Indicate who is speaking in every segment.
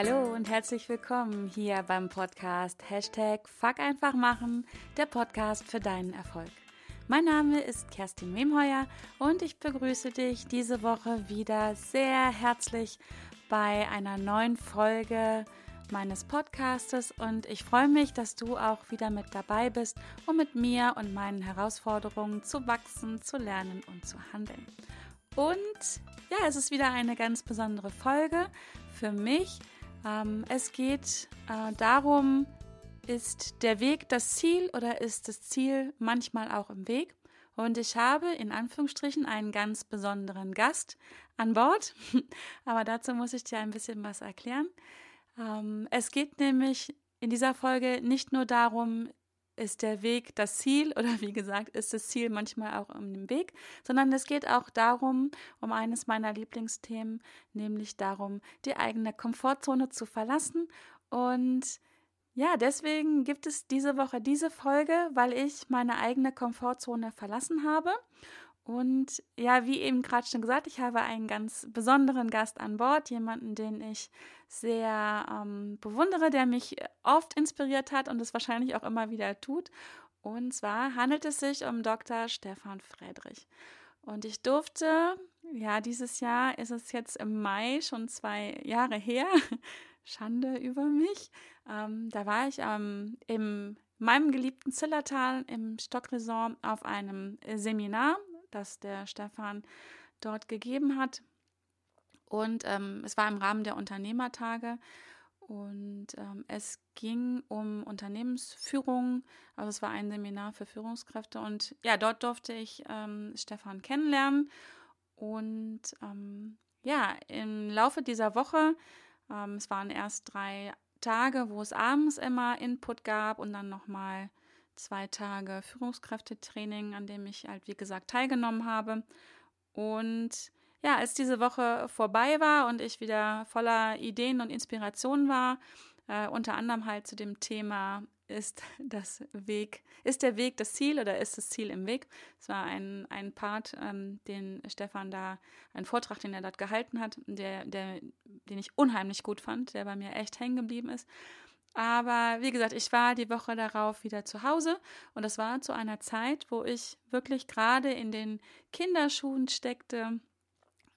Speaker 1: Hallo und herzlich willkommen hier beim Podcast Hashtag Fuck einfach machen, der Podcast für deinen Erfolg. Mein Name ist Kerstin Memheuer und ich begrüße dich diese Woche wieder sehr herzlich bei einer neuen Folge meines Podcastes und ich freue mich, dass du auch wieder mit dabei bist, um mit mir und meinen Herausforderungen zu wachsen, zu lernen und zu handeln. Und ja, es ist wieder eine ganz besondere Folge für mich. Ähm, es geht äh, darum, ist der Weg das Ziel oder ist das Ziel manchmal auch im Weg? Und ich habe in Anführungsstrichen einen ganz besonderen Gast an Bord. Aber dazu muss ich dir ein bisschen was erklären. Ähm, es geht nämlich in dieser Folge nicht nur darum, ist der Weg das Ziel oder wie gesagt, ist das Ziel manchmal auch um den Weg, sondern es geht auch darum, um eines meiner Lieblingsthemen, nämlich darum, die eigene Komfortzone zu verlassen. Und ja, deswegen gibt es diese Woche diese Folge, weil ich meine eigene Komfortzone verlassen habe und ja, wie eben gerade schon gesagt, ich habe einen ganz besonderen Gast an Bord, jemanden, den ich sehr ähm, bewundere, der mich oft inspiriert hat und es wahrscheinlich auch immer wieder tut. Und zwar handelt es sich um Dr. Stefan Friedrich. Und ich durfte, ja, dieses Jahr ist es jetzt im Mai schon zwei Jahre her. Schande über mich. Ähm, da war ich ähm, im meinem geliebten Zillertal im Stockresort auf einem Seminar das der Stefan dort gegeben hat. Und ähm, es war im Rahmen der Unternehmertage und ähm, es ging um Unternehmensführung. Also es war ein Seminar für Führungskräfte und ja, dort durfte ich ähm, Stefan kennenlernen. Und ähm, ja, im Laufe dieser Woche, ähm, es waren erst drei Tage, wo es abends immer Input gab und dann nochmal zwei Tage Führungskräftetraining, an dem ich halt, wie gesagt, teilgenommen habe. Und ja, als diese Woche vorbei war und ich wieder voller Ideen und Inspirationen war, äh, unter anderem halt zu dem Thema ist das Weg, ist der Weg das Ziel oder ist das Ziel im Weg? Es war ein, ein Part, ähm, den Stefan da, ein Vortrag, den er dort gehalten hat, der, der, den ich unheimlich gut fand, der bei mir echt hängen geblieben ist. Aber wie gesagt, ich war die Woche darauf wieder zu Hause und das war zu einer Zeit, wo ich wirklich gerade in den Kinderschuhen steckte,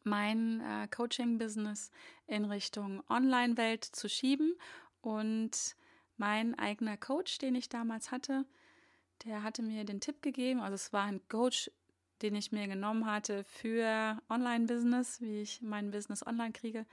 Speaker 1: mein äh, Coaching-Business in Richtung Online-Welt zu schieben. Und mein eigener Coach, den ich damals hatte, der hatte mir den Tipp gegeben, also es war ein Coach, den ich mir genommen hatte für Online-Business, wie ich mein Business online kriege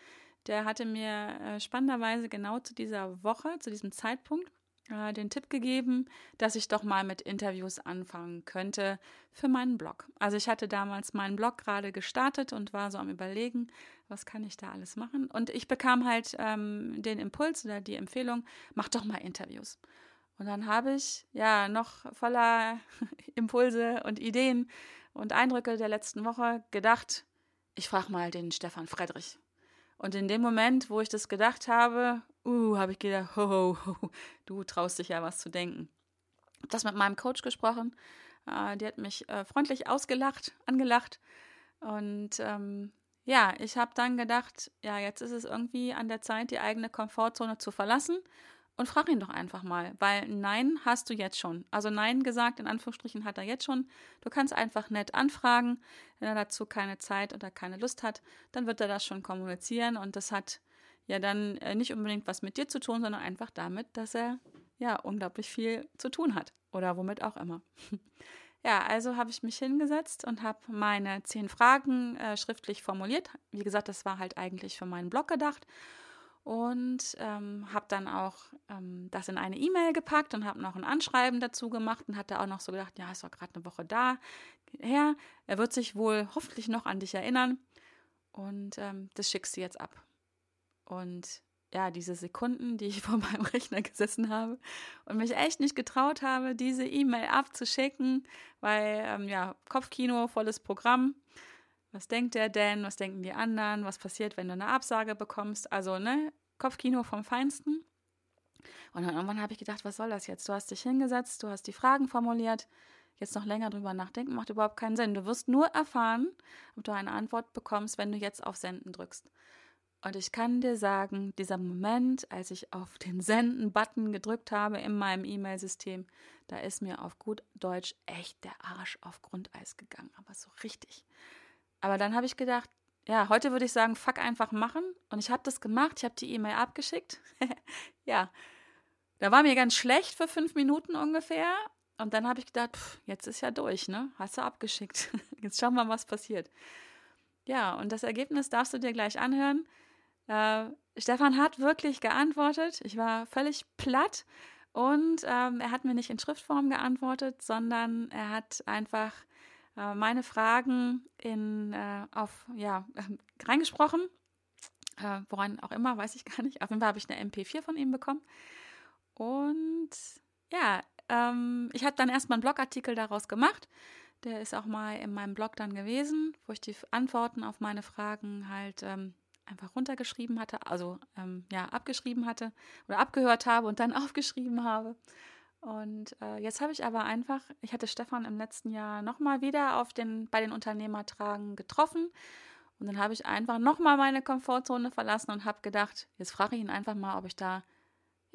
Speaker 1: der hatte mir äh, spannenderweise genau zu dieser Woche, zu diesem Zeitpunkt, äh, den Tipp gegeben, dass ich doch mal mit Interviews anfangen könnte für meinen Blog. Also ich hatte damals meinen Blog gerade gestartet und war so am Überlegen, was kann ich da alles machen. Und ich bekam halt ähm, den Impuls oder die Empfehlung, mach doch mal Interviews. Und dann habe ich ja noch voller Impulse und Ideen und Eindrücke der letzten Woche gedacht, ich frage mal den Stefan Friedrich. Und in dem Moment, wo ich das gedacht habe, uh, habe ich gedacht, ho, ho, ho, du traust dich ja was zu denken. Das mit meinem Coach gesprochen. Äh, die hat mich äh, freundlich ausgelacht, angelacht. Und ähm, ja, ich habe dann gedacht, ja, jetzt ist es irgendwie an der Zeit, die eigene Komfortzone zu verlassen und frag ihn doch einfach mal, weil Nein hast du jetzt schon. Also Nein gesagt, in Anführungsstrichen hat er jetzt schon. Du kannst einfach nett anfragen. Wenn er dazu keine Zeit oder keine Lust hat, dann wird er das schon kommunizieren und das hat ja dann äh, nicht unbedingt was mit dir zu tun, sondern einfach damit, dass er ja unglaublich viel zu tun hat oder womit auch immer. Ja, also habe ich mich hingesetzt und habe meine zehn Fragen äh, schriftlich formuliert. Wie gesagt, das war halt eigentlich für meinen Blog gedacht und ähm, habe dann auch ähm, das in eine E-Mail gepackt und habe noch ein Anschreiben dazu gemacht und hatte auch noch so gedacht, ja, ist doch gerade eine Woche da her. Er wird sich wohl hoffentlich noch an dich erinnern und ähm, das schickst du jetzt ab. Und ja, diese Sekunden, die ich vor meinem Rechner gesessen habe und mich echt nicht getraut habe, diese E-Mail abzuschicken, weil ähm, ja, Kopfkino, volles Programm. Was denkt der denn? Was denken die anderen? Was passiert, wenn du eine Absage bekommst? Also, ne, Kopfkino vom Feinsten. Und dann irgendwann habe ich gedacht, was soll das jetzt? Du hast dich hingesetzt, du hast die Fragen formuliert. Jetzt noch länger drüber nachdenken macht überhaupt keinen Sinn. Du wirst nur erfahren, ob du eine Antwort bekommst, wenn du jetzt auf Senden drückst. Und ich kann dir sagen, dieser Moment, als ich auf den Senden-Button gedrückt habe in meinem E-Mail-System, da ist mir auf gut Deutsch echt der Arsch auf Grundeis gegangen, aber so richtig. Aber dann habe ich gedacht, ja, heute würde ich sagen, fuck einfach machen. Und ich habe das gemacht, ich habe die E-Mail abgeschickt. ja, da war mir ganz schlecht für fünf Minuten ungefähr. Und dann habe ich gedacht, pff, jetzt ist ja durch, ne? Hast du abgeschickt. Jetzt schauen wir mal, was passiert. Ja, und das Ergebnis darfst du dir gleich anhören. Äh, Stefan hat wirklich geantwortet. Ich war völlig platt. Und ähm, er hat mir nicht in Schriftform geantwortet, sondern er hat einfach äh, meine Fragen in, äh, auf, ja, reingesprochen. Äh, woran auch immer, weiß ich gar nicht. Auf jeden Fall habe ich eine MP4 von ihm bekommen. Und ja, ähm, ich habe dann erstmal einen Blogartikel daraus gemacht. Der ist auch mal in meinem Blog dann gewesen, wo ich die Antworten auf meine Fragen halt ähm, einfach runtergeschrieben hatte, also ähm, ja, abgeschrieben hatte oder abgehört habe und dann aufgeschrieben habe. Und äh, jetzt habe ich aber einfach, ich hatte Stefan im letzten Jahr nochmal wieder auf den, bei den Unternehmertragen getroffen. Und dann habe ich einfach nochmal meine Komfortzone verlassen und habe gedacht, jetzt frage ich ihn einfach mal, ob ich da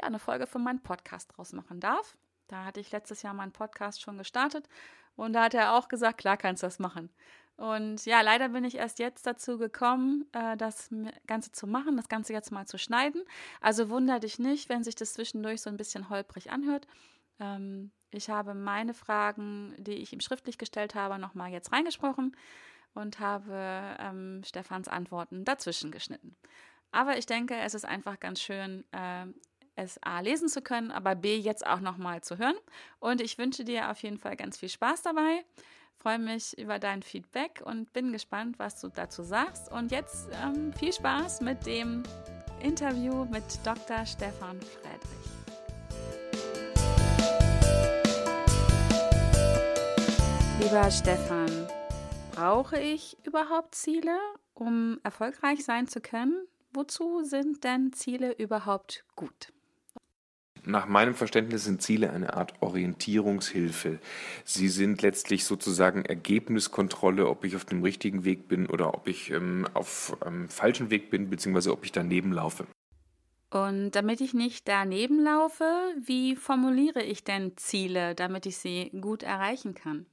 Speaker 1: ja, eine Folge von meinem Podcast draus machen darf. Da hatte ich letztes Jahr meinen Podcast schon gestartet und da hat er auch gesagt, klar kannst du das machen. Und ja, leider bin ich erst jetzt dazu gekommen, äh, das Ganze zu machen, das Ganze jetzt mal zu schneiden. Also wunder dich nicht, wenn sich das zwischendurch so ein bisschen holprig anhört. Ähm, ich habe meine Fragen, die ich ihm schriftlich gestellt habe, nochmal jetzt reingesprochen und habe ähm, Stefans Antworten dazwischen geschnitten. Aber ich denke, es ist einfach ganz schön, äh, es A lesen zu können, aber B jetzt auch nochmal zu hören. Und ich wünsche dir auf jeden Fall ganz viel Spaß dabei. Freue mich über dein Feedback und bin gespannt, was du dazu sagst. Und jetzt ähm, viel Spaß mit dem Interview mit Dr. Stefan Friedrich. Lieber Stefan, brauche ich überhaupt Ziele, um erfolgreich sein zu können? Wozu sind denn Ziele überhaupt gut?
Speaker 2: Nach meinem Verständnis sind Ziele eine Art Orientierungshilfe. Sie sind letztlich sozusagen Ergebniskontrolle, ob ich auf dem richtigen Weg bin oder ob ich ähm, auf einem falschen Weg bin, beziehungsweise ob ich daneben laufe.
Speaker 1: Und damit ich nicht daneben laufe, wie formuliere ich denn Ziele, damit ich sie gut erreichen kann?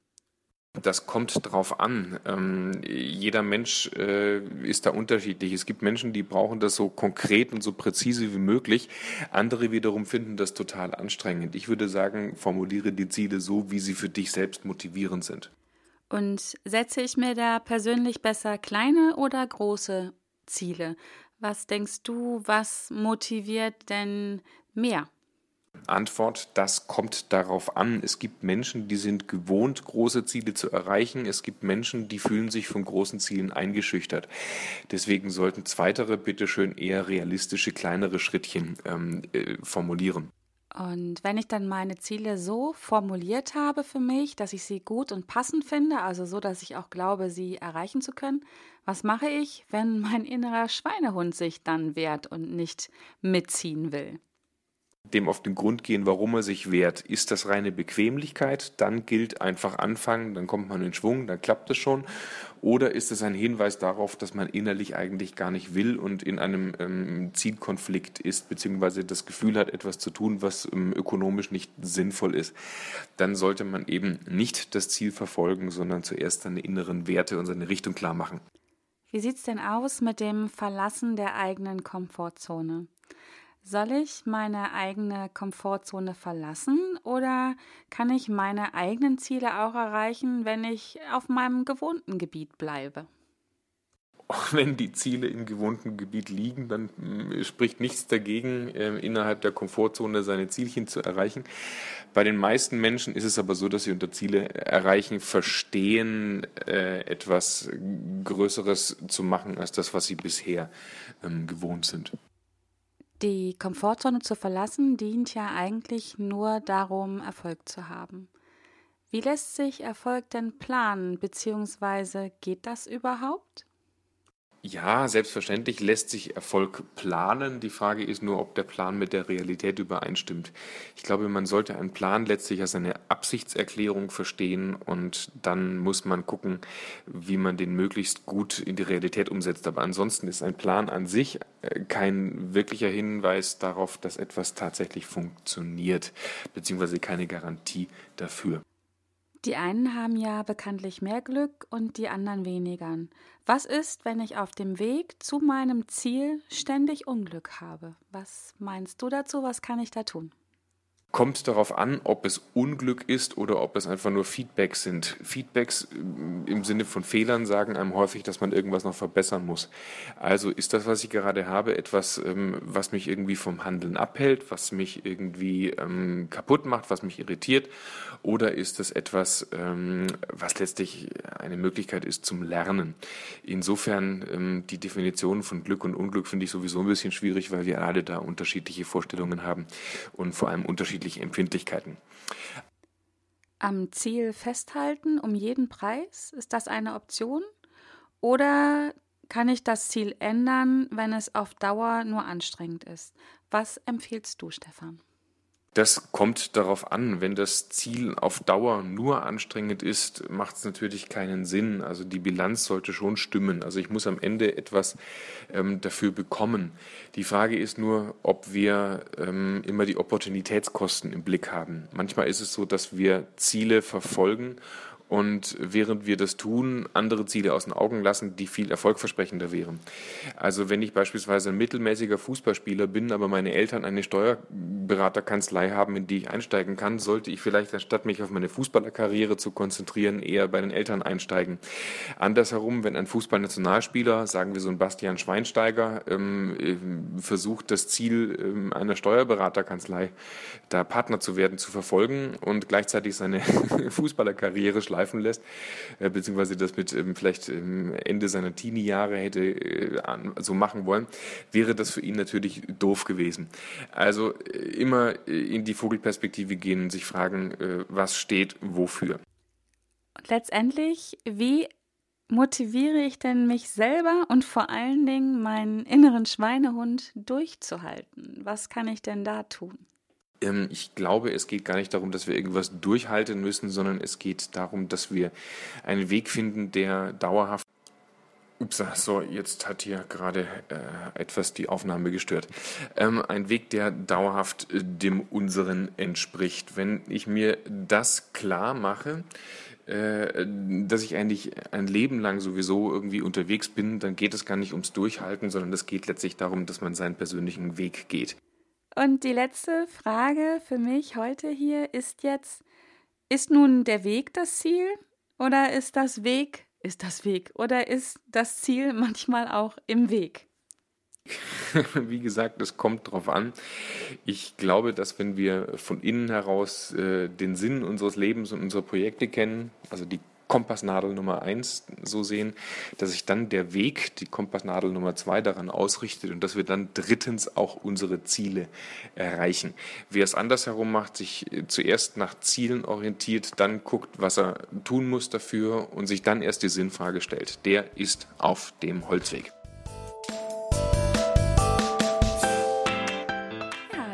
Speaker 2: Das kommt drauf an. Ähm, jeder Mensch äh, ist da unterschiedlich. Es gibt Menschen, die brauchen das so konkret und so präzise wie möglich. Andere wiederum finden das total anstrengend. Ich würde sagen, formuliere die Ziele so, wie sie für dich selbst motivierend sind.
Speaker 1: Und setze ich mir da persönlich besser kleine oder große Ziele? Was denkst du, was motiviert denn mehr?
Speaker 2: Antwort, das kommt darauf an. Es gibt Menschen, die sind gewohnt, große Ziele zu erreichen. Es gibt Menschen, die fühlen sich von großen Zielen eingeschüchtert. Deswegen sollten Zweitere bitteschön eher realistische, kleinere Schrittchen ähm, äh, formulieren.
Speaker 1: Und wenn ich dann meine Ziele so formuliert habe für mich, dass ich sie gut und passend finde, also so, dass ich auch glaube, sie erreichen zu können, was mache ich, wenn mein innerer Schweinehund sich dann wehrt und nicht mitziehen will?
Speaker 2: Dem auf den Grund gehen, warum er sich wehrt. Ist das reine Bequemlichkeit? Dann gilt einfach anfangen, dann kommt man in Schwung, dann klappt es schon. Oder ist es ein Hinweis darauf, dass man innerlich eigentlich gar nicht will und in einem ähm, Zielkonflikt ist, beziehungsweise das Gefühl hat, etwas zu tun, was ähm, ökonomisch nicht sinnvoll ist? Dann sollte man eben nicht das Ziel verfolgen, sondern zuerst seine inneren Werte und seine Richtung klar machen.
Speaker 1: Wie sieht es denn aus mit dem Verlassen der eigenen Komfortzone? Soll ich meine eigene Komfortzone verlassen oder kann ich meine eigenen Ziele auch erreichen, wenn ich auf meinem gewohnten Gebiet bleibe?
Speaker 2: Wenn die Ziele im gewohnten Gebiet liegen, dann mm, spricht nichts dagegen, äh, innerhalb der Komfortzone seine Zielchen zu erreichen. Bei den meisten Menschen ist es aber so, dass sie unter Ziele erreichen verstehen, äh, etwas Größeres zu machen als das, was sie bisher ähm, gewohnt sind.
Speaker 1: Die Komfortzone zu verlassen dient ja eigentlich nur darum, Erfolg zu haben. Wie lässt sich Erfolg denn planen, beziehungsweise geht das überhaupt?
Speaker 2: Ja, selbstverständlich lässt sich Erfolg planen. Die Frage ist nur, ob der Plan mit der Realität übereinstimmt. Ich glaube, man sollte einen Plan letztlich als eine Absichtserklärung verstehen und dann muss man gucken, wie man den möglichst gut in die Realität umsetzt. Aber ansonsten ist ein Plan an sich äh, kein wirklicher Hinweis darauf, dass etwas tatsächlich funktioniert, beziehungsweise keine Garantie dafür.
Speaker 1: Die einen haben ja bekanntlich mehr Glück und die anderen weniger. Was ist, wenn ich auf dem Weg zu meinem Ziel ständig Unglück habe? Was meinst du dazu? Was kann ich da tun?
Speaker 2: Kommt darauf an, ob es Unglück ist oder ob es einfach nur Feedbacks sind. Feedbacks äh, im Sinne von Fehlern sagen einem häufig, dass man irgendwas noch verbessern muss. Also ist das, was ich gerade habe, etwas, ähm, was mich irgendwie vom Handeln abhält, was mich irgendwie ähm, kaputt macht, was mich irritiert, oder ist das etwas, ähm, was letztlich eine Möglichkeit ist zum Lernen? Insofern die Definition von Glück und Unglück finde ich sowieso ein bisschen schwierig, weil wir alle da unterschiedliche Vorstellungen haben und vor allem unterschiedliche unterschiedliche Empfindlichkeiten.
Speaker 1: Am Ziel festhalten um jeden Preis, ist das eine Option? Oder kann ich das Ziel ändern, wenn es auf Dauer nur anstrengend ist? Was empfiehlst du, Stefan?
Speaker 2: Das kommt darauf an. Wenn das Ziel auf Dauer nur anstrengend ist, macht es natürlich keinen Sinn. Also die Bilanz sollte schon stimmen. Also ich muss am Ende etwas ähm, dafür bekommen. Die Frage ist nur, ob wir ähm, immer die Opportunitätskosten im Blick haben. Manchmal ist es so, dass wir Ziele verfolgen und während wir das tun, andere Ziele aus den Augen lassen, die viel erfolgversprechender wären. Also wenn ich beispielsweise ein mittelmäßiger Fußballspieler bin, aber meine Eltern eine Steuerberaterkanzlei haben, in die ich einsteigen kann, sollte ich vielleicht anstatt mich auf meine Fußballerkarriere zu konzentrieren, eher bei den Eltern einsteigen. Andersherum, wenn ein Fußballnationalspieler, sagen wir so ein Bastian Schweinsteiger, ähm, äh, versucht, das Ziel ähm, einer Steuerberaterkanzlei, da Partner zu werden, zu verfolgen und gleichzeitig seine Fußballerkarriere schleifen, schleifen lässt, äh, beziehungsweise das mit ähm, vielleicht ähm, Ende seiner Teenie-Jahre hätte äh, so machen wollen, wäre das für ihn natürlich doof gewesen. Also äh, immer in die Vogelperspektive gehen und sich fragen, was steht wofür.
Speaker 1: Und letztendlich, wie motiviere ich denn mich selber und vor allen Dingen meinen inneren Schweinehund durchzuhalten? Was kann ich denn da tun?
Speaker 2: Ähm, ich glaube, es geht gar nicht darum, dass wir irgendwas durchhalten müssen, sondern es geht darum, dass wir einen Weg finden, der dauerhaft Ups, so, jetzt hat hier gerade äh, etwas die Aufnahme gestört. Ähm, ein Weg, der dauerhaft äh, dem unseren entspricht. Wenn ich mir das klar mache, äh, dass ich eigentlich ein Leben lang sowieso irgendwie unterwegs bin, dann geht es gar nicht ums Durchhalten, sondern es geht letztlich darum, dass man seinen persönlichen Weg geht.
Speaker 1: Und die letzte Frage für mich heute hier ist jetzt, ist nun der Weg das Ziel oder ist das Weg, ist das Weg oder ist das Ziel manchmal auch im Weg?
Speaker 2: Wie gesagt, es kommt darauf an. Ich glaube, dass wenn wir von innen heraus äh, den Sinn unseres Lebens und unserer Projekte kennen, also die Kompassnadel Nummer eins so sehen, dass sich dann der Weg, die Kompassnadel Nummer zwei daran ausrichtet und dass wir dann drittens auch unsere Ziele erreichen. Wer es andersherum macht, sich zuerst nach Zielen orientiert, dann guckt, was er tun muss dafür und sich dann erst die Sinnfrage stellt, der ist auf dem Holzweg.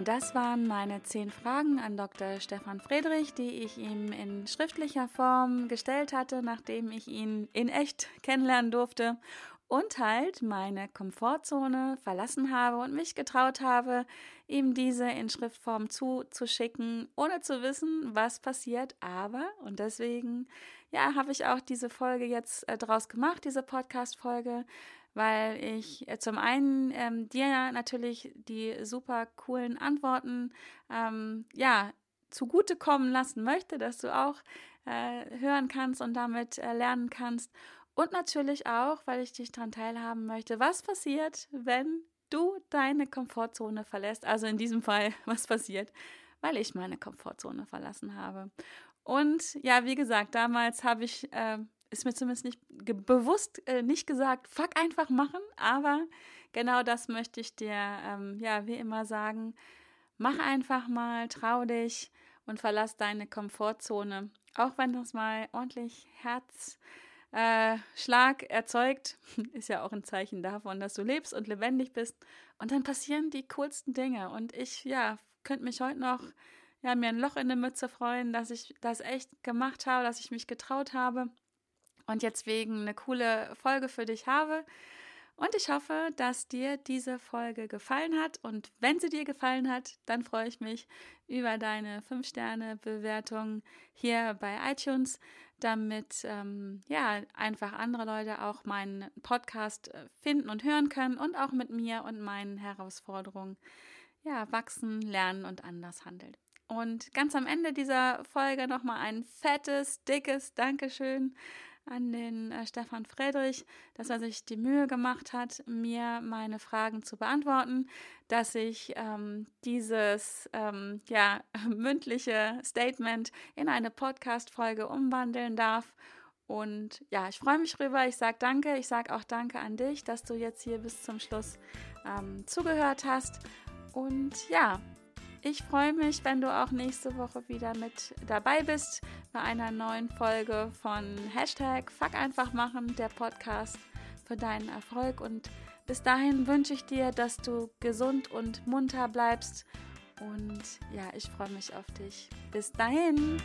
Speaker 1: Das waren meine zehn Fragen an Dr. Stefan Friedrich, die ich ihm in schriftlicher Form gestellt hatte, nachdem ich ihn in echt kennenlernen durfte und halt meine Komfortzone verlassen habe und mich getraut habe, ihm diese in Schriftform zuzuschicken, ohne zu wissen, was passiert. Aber, und deswegen, ja, habe ich auch diese Folge jetzt äh, draus gemacht, diese Podcast-Folge, weil ich äh, zum einen ähm, dir natürlich die super coolen Antworten ähm, ja zugutekommen lassen möchte, dass du auch äh, hören kannst und damit äh, lernen kannst. Und natürlich auch, weil ich dich daran teilhaben möchte, was passiert, wenn du deine Komfortzone verlässt. Also in diesem Fall, was passiert, weil ich meine Komfortzone verlassen habe. Und ja, wie gesagt, damals habe ich äh, ist mir zumindest nicht bewusst äh, nicht gesagt, fuck einfach machen, aber genau das möchte ich dir, ähm, ja, wie immer sagen. Mach einfach mal, trau dich und verlass deine Komfortzone. Auch wenn das mal ordentlich Herz äh, erzeugt, ist ja auch ein Zeichen davon, dass du lebst und lebendig bist. Und dann passieren die coolsten Dinge. Und ich, ja, könnte mich heute noch, ja, mir ein Loch in der Mütze freuen, dass ich das echt gemacht habe, dass ich mich getraut habe und jetzt wegen eine coole Folge für dich habe. Und ich hoffe, dass dir diese Folge gefallen hat. Und wenn sie dir gefallen hat, dann freue ich mich über deine 5-Sterne-Bewertung hier bei iTunes, damit ähm, ja einfach andere Leute auch meinen Podcast äh, finden und hören können und auch mit mir und meinen Herausforderungen ja wachsen, lernen und anders handeln. Und ganz am Ende dieser Folge nochmal ein fettes, dickes Dankeschön an den äh, Stefan Friedrich, dass er sich die Mühe gemacht hat, mir meine Fragen zu beantworten, dass ich ähm, dieses ähm, ja, mündliche Statement in eine Podcast-Folge umwandeln darf. Und ja, ich freue mich rüber. Ich sage danke. Ich sage auch danke an dich, dass du jetzt hier bis zum Schluss ähm, zugehört hast. Und ja, ich freue mich, wenn du auch nächste Woche wieder mit dabei bist bei einer neuen Folge von Hashtag Fuck einfach machen, der Podcast für deinen Erfolg. Und bis dahin wünsche ich dir, dass du gesund und munter bleibst. Und ja, ich freue mich auf dich. Bis dahin.